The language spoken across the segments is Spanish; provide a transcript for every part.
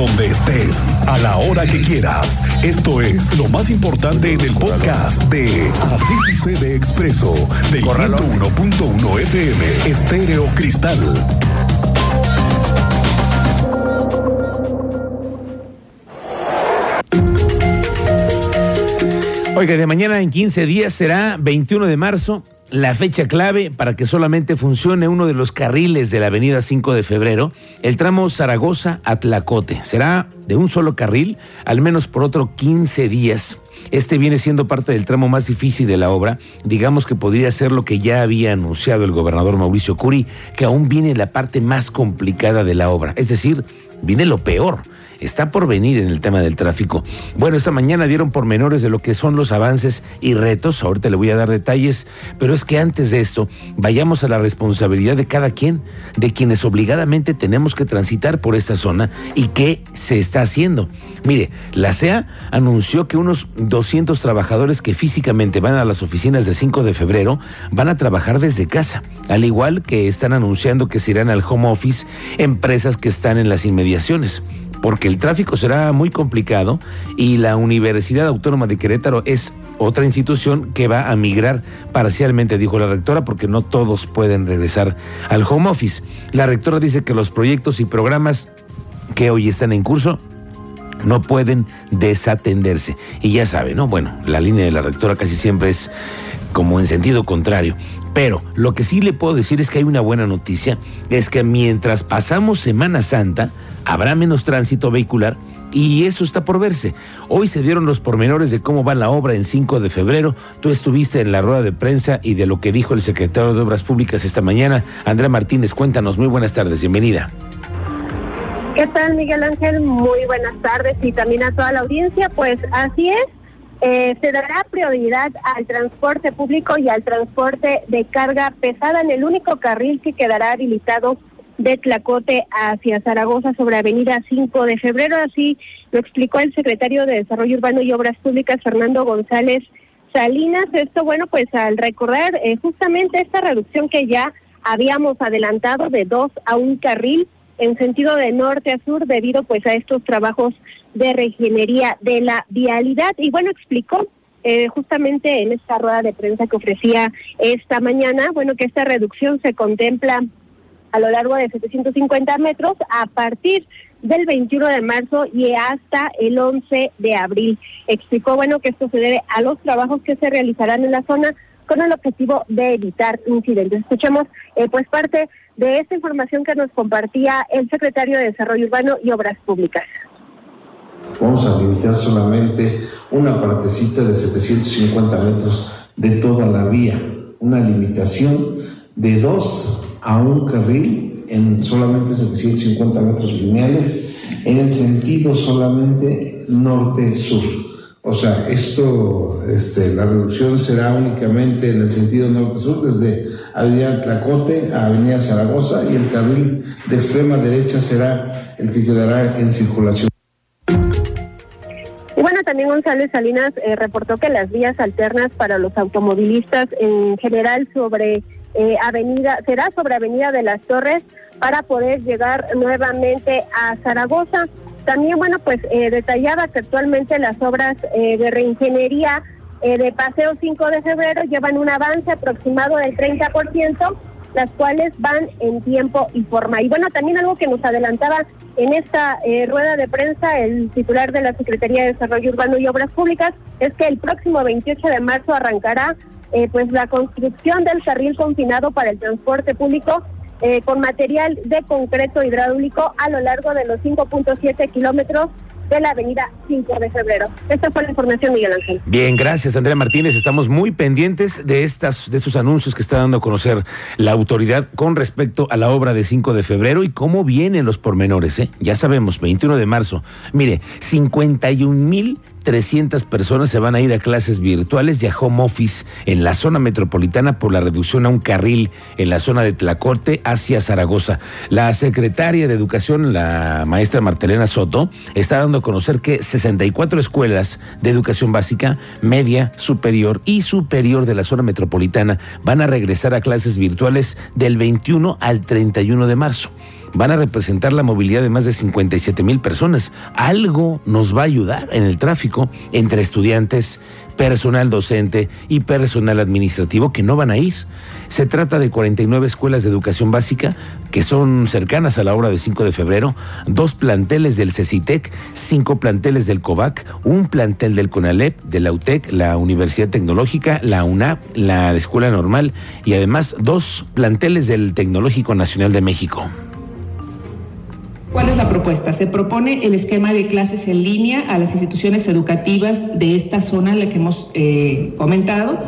donde estés, a la hora que quieras. Esto es lo más importante en el podcast de Así sucede expreso del 101.1 FM Estéreo Cristal. Oiga, de mañana en 15 días será 21 de marzo la fecha clave para que solamente funcione uno de los carriles de la avenida 5 de febrero, el tramo Zaragoza-Atlacote. Será de un solo carril, al menos por otro 15 días. Este viene siendo parte del tramo más difícil de la obra. Digamos que podría ser lo que ya había anunciado el gobernador Mauricio Curi, que aún viene la parte más complicada de la obra. Es decir, viene lo peor está por venir en el tema del tráfico. Bueno, esta mañana dieron pormenores de lo que son los avances y retos, ahorita le voy a dar detalles, pero es que antes de esto, vayamos a la responsabilidad de cada quien, de quienes obligadamente tenemos que transitar por esta zona y qué se está haciendo. Mire, la CEA anunció que unos 200 trabajadores que físicamente van a las oficinas de 5 de febrero van a trabajar desde casa, al igual que están anunciando que se irán al home office empresas que están en las inmediaciones porque el tráfico será muy complicado y la Universidad Autónoma de Querétaro es otra institución que va a migrar parcialmente, dijo la rectora, porque no todos pueden regresar al home office. La rectora dice que los proyectos y programas que hoy están en curso no pueden desatenderse. Y ya sabe, ¿no? Bueno, la línea de la rectora casi siempre es como en sentido contrario. Pero lo que sí le puedo decir es que hay una buena noticia, es que mientras pasamos Semana Santa, habrá menos tránsito vehicular y eso está por verse. Hoy se dieron los pormenores de cómo va la obra en 5 de febrero. Tú estuviste en la rueda de prensa y de lo que dijo el secretario de Obras Públicas esta mañana. Andrea Martínez, cuéntanos. Muy buenas tardes, bienvenida. ¿Qué tal, Miguel Ángel? Muy buenas tardes y también a toda la audiencia. Pues así es, eh, se dará prioridad al transporte público y al transporte de carga pesada en el único carril que quedará habilitado de Tlacote hacia Zaragoza sobre Avenida 5 de Febrero. Así lo explicó el secretario de Desarrollo Urbano y Obras Públicas, Fernando González Salinas. Esto, bueno, pues al recordar eh, justamente esta reducción que ya habíamos adelantado de dos a un carril en sentido de norte a sur debido pues a estos trabajos de regenería de la vialidad. Y bueno, explicó eh, justamente en esta rueda de prensa que ofrecía esta mañana, bueno, que esta reducción se contempla a lo largo de 750 metros a partir del 21 de marzo y hasta el 11 de abril. Explicó, bueno, que esto se debe a los trabajos que se realizarán en la zona con el objetivo de evitar incidentes. Escuchemos, eh, pues, parte de esta información que nos compartía el secretario de Desarrollo Urbano y Obras Públicas. Vamos a limitar solamente una partecita de 750 metros de toda la vía, una limitación de dos a un carril en solamente 750 metros lineales en el sentido solamente norte-sur. O sea, esto, este, la reducción será únicamente en el sentido norte-sur, desde Avenida Tlacote a Avenida Zaragoza, y el carril de extrema derecha será el que quedará en circulación. Y bueno, también González Salinas eh, reportó que las vías alternas para los automovilistas en general sobre eh, avenida, será sobre Avenida de las Torres para poder llegar nuevamente a Zaragoza. También, bueno, pues eh, detallaba que actualmente las obras eh, de reingeniería de Paseo 5 de febrero llevan un avance aproximado del 30%, las cuales van en tiempo y forma. Y bueno, también algo que nos adelantaba en esta rueda de prensa el titular de la Secretaría de Desarrollo Urbano y Obras Públicas es que el próximo 28 de marzo arrancará eh, pues la construcción del carril confinado para el transporte público eh, con material de concreto hidráulico a lo largo de los 5.7 kilómetros de la avenida 5 de febrero. Esta fue la información, Miguel Ángel. Bien, gracias, Andrea Martínez. Estamos muy pendientes de estas, de estos anuncios que está dando a conocer la autoridad con respecto a la obra de 5 de febrero y cómo vienen los pormenores. ¿eh? Ya sabemos, 21 de marzo. Mire, 51 mil 300 personas se van a ir a clases virtuales y a home office en la zona metropolitana por la reducción a un carril en la zona de Tlacorte hacia Zaragoza. La secretaria de Educación, la maestra Martelena Soto, está dando a conocer que 64 escuelas de educación básica, media, superior y superior de la zona metropolitana van a regresar a clases virtuales del 21 al 31 de marzo. Van a representar la movilidad de más de 57 mil personas. Algo nos va a ayudar en el tráfico entre estudiantes, personal docente y personal administrativo que no van a ir. Se trata de 49 escuelas de educación básica que son cercanas a la hora de 5 de febrero, dos planteles del CECITEC, cinco planteles del COVAC, un plantel del CONALEP, de la UTEC, la Universidad Tecnológica, la UNAP, la Escuela Normal y además dos planteles del Tecnológico Nacional de México. ¿Cuál es la propuesta? Se propone el esquema de clases en línea a las instituciones educativas de esta zona, la que hemos eh, comentado,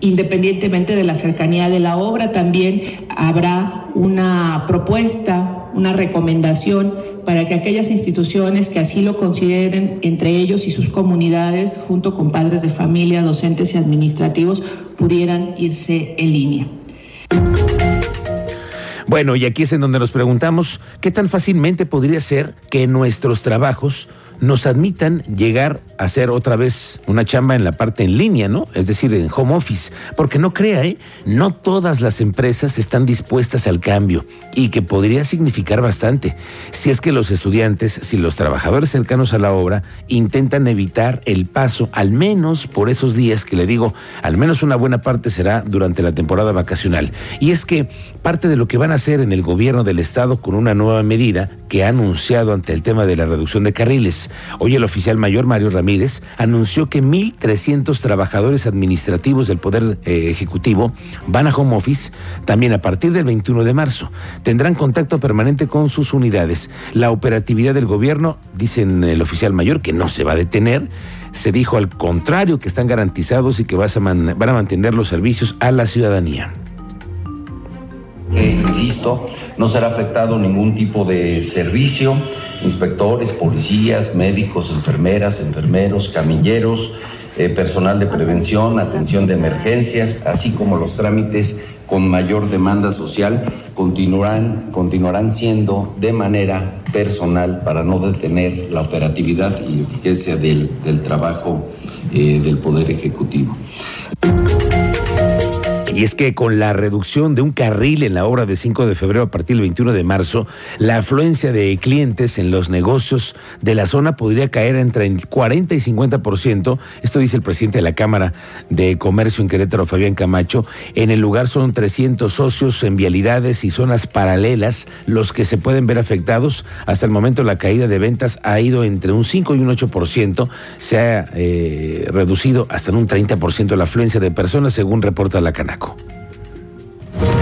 independientemente de la cercanía de la obra. También habrá una propuesta, una recomendación para que aquellas instituciones que así lo consideren, entre ellos y sus comunidades, junto con padres de familia, docentes y administrativos, pudieran irse en línea. Bueno, y aquí es en donde nos preguntamos qué tan fácilmente podría ser que nuestros trabajos nos admitan llegar a hacer otra vez una chamba en la parte en línea, ¿no? Es decir, en home office. Porque no crea, ¿eh? No todas las empresas están dispuestas al cambio y que podría significar bastante si es que los estudiantes, si los trabajadores cercanos a la obra intentan evitar el paso, al menos por esos días que le digo, al menos una buena parte será durante la temporada vacacional. Y es que parte de lo que van a hacer en el gobierno del estado con una nueva medida que ha anunciado ante el tema de la reducción de carriles. Hoy el oficial mayor Mario Ramírez anunció que 1.300 trabajadores administrativos del Poder eh, Ejecutivo van a home office también a partir del 21 de marzo. Tendrán contacto permanente con sus unidades. La operatividad del gobierno, dicen el oficial mayor, que no se va a detener. Se dijo al contrario que están garantizados y que van a mantener los servicios a la ciudadanía. Insisto, no será afectado ningún tipo de servicio inspectores, policías, médicos, enfermeras, enfermeros, camilleros, eh, personal de prevención, atención de emergencias, así como los trámites con mayor demanda social, continuarán, continuarán siendo de manera personal para no detener la operatividad y eficacia del, trabajo eh, del Poder Ejecutivo. Y es que con la reducción de un carril en la obra de 5 de febrero a partir del 21 de marzo, la afluencia de clientes en los negocios de la zona podría caer entre el 40 y 50%. Esto dice el presidente de la Cámara de Comercio en Querétaro, Fabián Camacho. En el lugar son 300 socios en vialidades y zonas paralelas los que se pueden ver afectados. Hasta el momento la caída de ventas ha ido entre un 5 y un 8%. Se ha eh, reducido hasta en un 30% la afluencia de personas, según reporta la Canaco.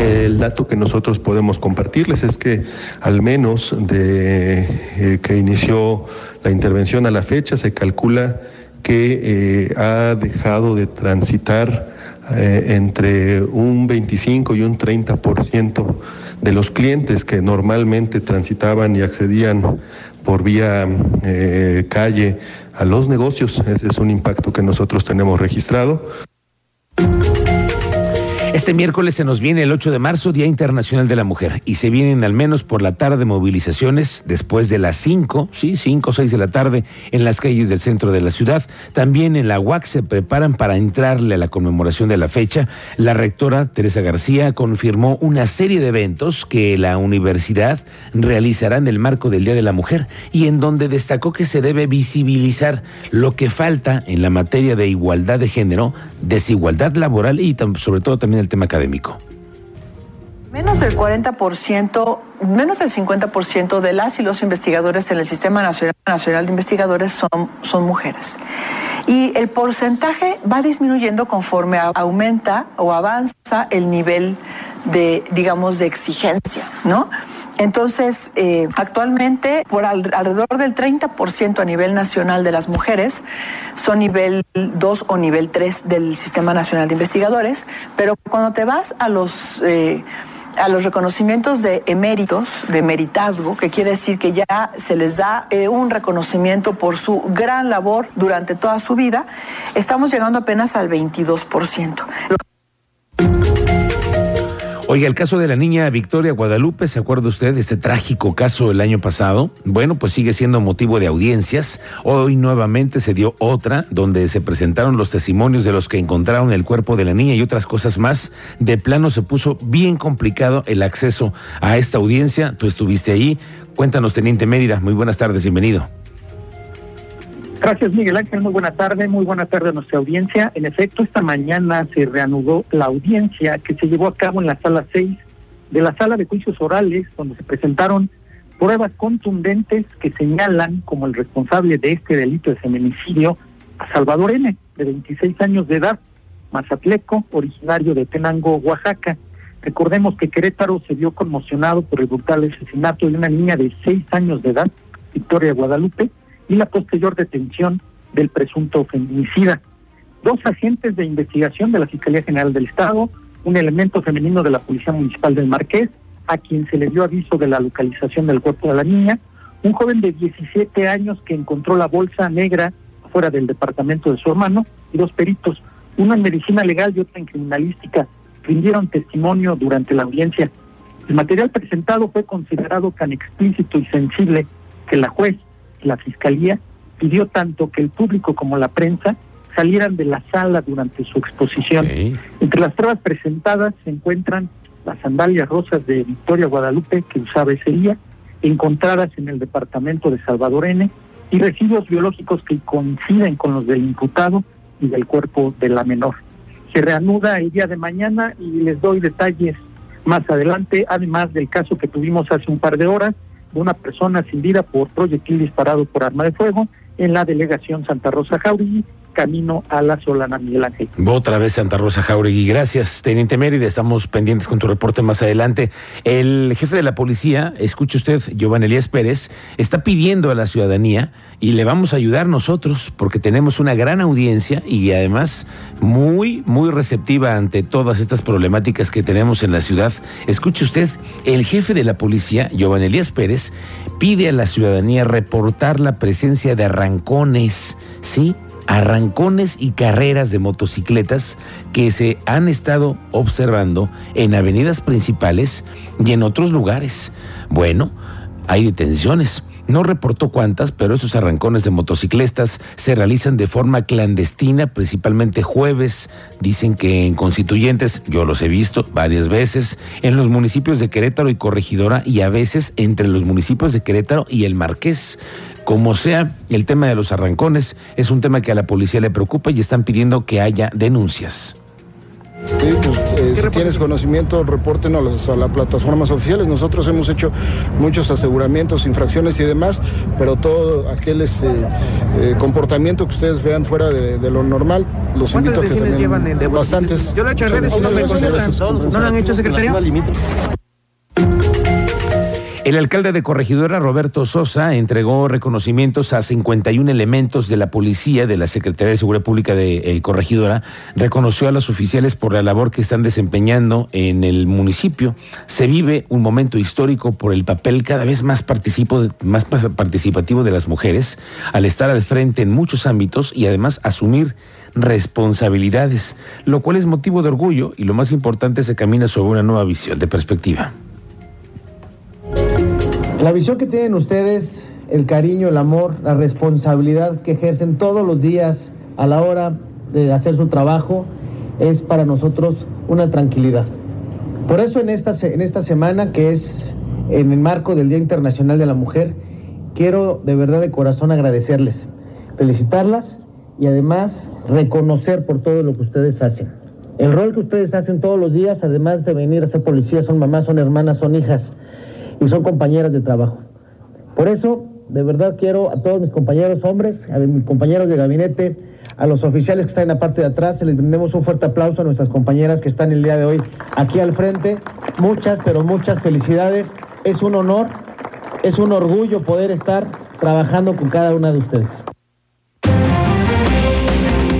El dato que nosotros podemos compartirles es que al menos de eh, que inició la intervención a la fecha se calcula que eh, ha dejado de transitar eh, entre un 25 y un 30% de los clientes que normalmente transitaban y accedían por vía calle a los negocios. Ese es un impacto que nosotros tenemos registrado. Este miércoles se nos viene el 8 de marzo, Día Internacional de la Mujer, y se vienen al menos por la tarde movilizaciones después de las 5, sí, 5 o 6 de la tarde en las calles del centro de la ciudad. También en la UAC se preparan para entrarle a la conmemoración de la fecha. La rectora Teresa García confirmó una serie de eventos que la universidad realizará en el marco del Día de la Mujer y en donde destacó que se debe visibilizar lo que falta en la materia de igualdad de género, desigualdad laboral y sobre todo también el tema académico. Menos del 40%, menos del 50% de las y los investigadores en el Sistema Nacional, Nacional de Investigadores son, son mujeres. Y el porcentaje va disminuyendo conforme aumenta o avanza el nivel de, digamos, de exigencia, ¿no? Entonces, eh, actualmente, por alrededor del 30% a nivel nacional de las mujeres son nivel 2 o nivel 3 del Sistema Nacional de Investigadores, pero cuando te vas a los... Eh, a los reconocimientos de eméritos, de meritazgo, que quiere decir que ya se les da eh, un reconocimiento por su gran labor durante toda su vida, estamos llegando apenas al 22%. Oiga, el caso de la niña Victoria Guadalupe, ¿se acuerda usted de este trágico caso el año pasado? Bueno, pues sigue siendo motivo de audiencias. Hoy nuevamente se dio otra donde se presentaron los testimonios de los que encontraron el cuerpo de la niña y otras cosas más. De plano se puso bien complicado el acceso a esta audiencia. Tú estuviste ahí. Cuéntanos, Teniente Mérida. Muy buenas tardes, bienvenido. Gracias, Miguel Ángel. Muy buena tarde. Muy buena tarde a nuestra audiencia. En efecto, esta mañana se reanudó la audiencia que se llevó a cabo en la sala 6 de la sala de juicios orales, donde se presentaron pruebas contundentes que señalan como el responsable de este delito de feminicidio a Salvador N., de 26 años de edad, mazatleco, originario de Tenango, Oaxaca. Recordemos que Querétaro se vio conmocionado por el brutal asesinato de una niña de 6 años de edad, Victoria Guadalupe, y la posterior detención del presunto feminicida. Dos agentes de investigación de la Fiscalía General del Estado, un elemento femenino de la Policía Municipal del Marqués, a quien se le dio aviso de la localización del cuerpo de la niña, un joven de 17 años que encontró la bolsa negra fuera del departamento de su hermano y dos peritos, uno en medicina legal y otro en criminalística, rindieron testimonio durante la audiencia. El material presentado fue considerado tan explícito y sensible que la juez la Fiscalía pidió tanto que el público como la prensa salieran de la sala durante su exposición. Entre las pruebas presentadas se encuentran las sandalias rosas de Victoria Guadalupe que usaba ese día, encontradas en el departamento de Salvador N, y residuos biológicos que coinciden con los del imputado y del cuerpo de la menor. Se reanuda el día de mañana y les doy detalles más adelante, además del caso que tuvimos hace un par de horas, de una persona sin vida por proyectil disparado por arma de fuego en la delegación Santa Rosa Jauregui, camino a la Solana Miguel Ángel. Otra vez Santa Rosa Jauregui. Gracias, Teniente Mérida. Estamos pendientes con tu reporte más adelante. El jefe de la policía, escuche usted, Giovanni Elías Pérez, está pidiendo a la ciudadanía y le vamos a ayudar nosotros porque tenemos una gran audiencia y además muy, muy receptiva ante todas estas problemáticas que tenemos en la ciudad. Escuche usted, el jefe de la policía, Giovanni Elías Pérez, pide a la ciudadanía reportar la presencia de arrancones, ¿sí? Arrancones y carreras de motocicletas que se han estado observando en avenidas principales y en otros lugares. Bueno, hay detenciones. No reportó cuántas, pero esos arrancones de motocicletas se realizan de forma clandestina, principalmente jueves. Dicen que en constituyentes, yo los he visto varias veces, en los municipios de Querétaro y Corregidora y a veces entre los municipios de Querétaro y el Marqués. Como sea, el tema de los arrancones es un tema que a la policía le preocupa y están pidiendo que haya denuncias. Sí, pues, eh, si tienes conocimiento, repórtenos a las, plataformas oficiales. Nosotros hemos hecho muchos aseguramientos, infracciones y demás, pero todo aquel este, eh, comportamiento que ustedes vean fuera de, lo normal, los invito a que también, llevan de Bastantes. Yo lo he hecho en redes y no me ¿No lo han hecho, secretario? El alcalde de Corregidora, Roberto Sosa, entregó reconocimientos a 51 elementos de la policía de la Secretaría de Seguridad Pública de eh, Corregidora. Reconoció a los oficiales por la labor que están desempeñando en el municipio. Se vive un momento histórico por el papel cada vez más, más participativo de las mujeres al estar al frente en muchos ámbitos y además asumir responsabilidades, lo cual es motivo de orgullo y lo más importante se camina sobre una nueva visión de perspectiva. La visión que tienen ustedes, el cariño, el amor, la responsabilidad que ejercen todos los días a la hora de hacer su trabajo, es para nosotros una tranquilidad. Por eso en esta, en esta semana, que es en el marco del Día Internacional de la Mujer, quiero de verdad de corazón agradecerles, felicitarlas y además reconocer por todo lo que ustedes hacen. El rol que ustedes hacen todos los días, además de venir a ser policías, son mamás, son hermanas, son hijas y son compañeras de trabajo. Por eso, de verdad quiero a todos mis compañeros hombres, a mis compañeros de gabinete, a los oficiales que están en la parte de atrás, les brindemos un fuerte aplauso a nuestras compañeras que están el día de hoy aquí al frente. Muchas, pero muchas felicidades. Es un honor, es un orgullo poder estar trabajando con cada una de ustedes.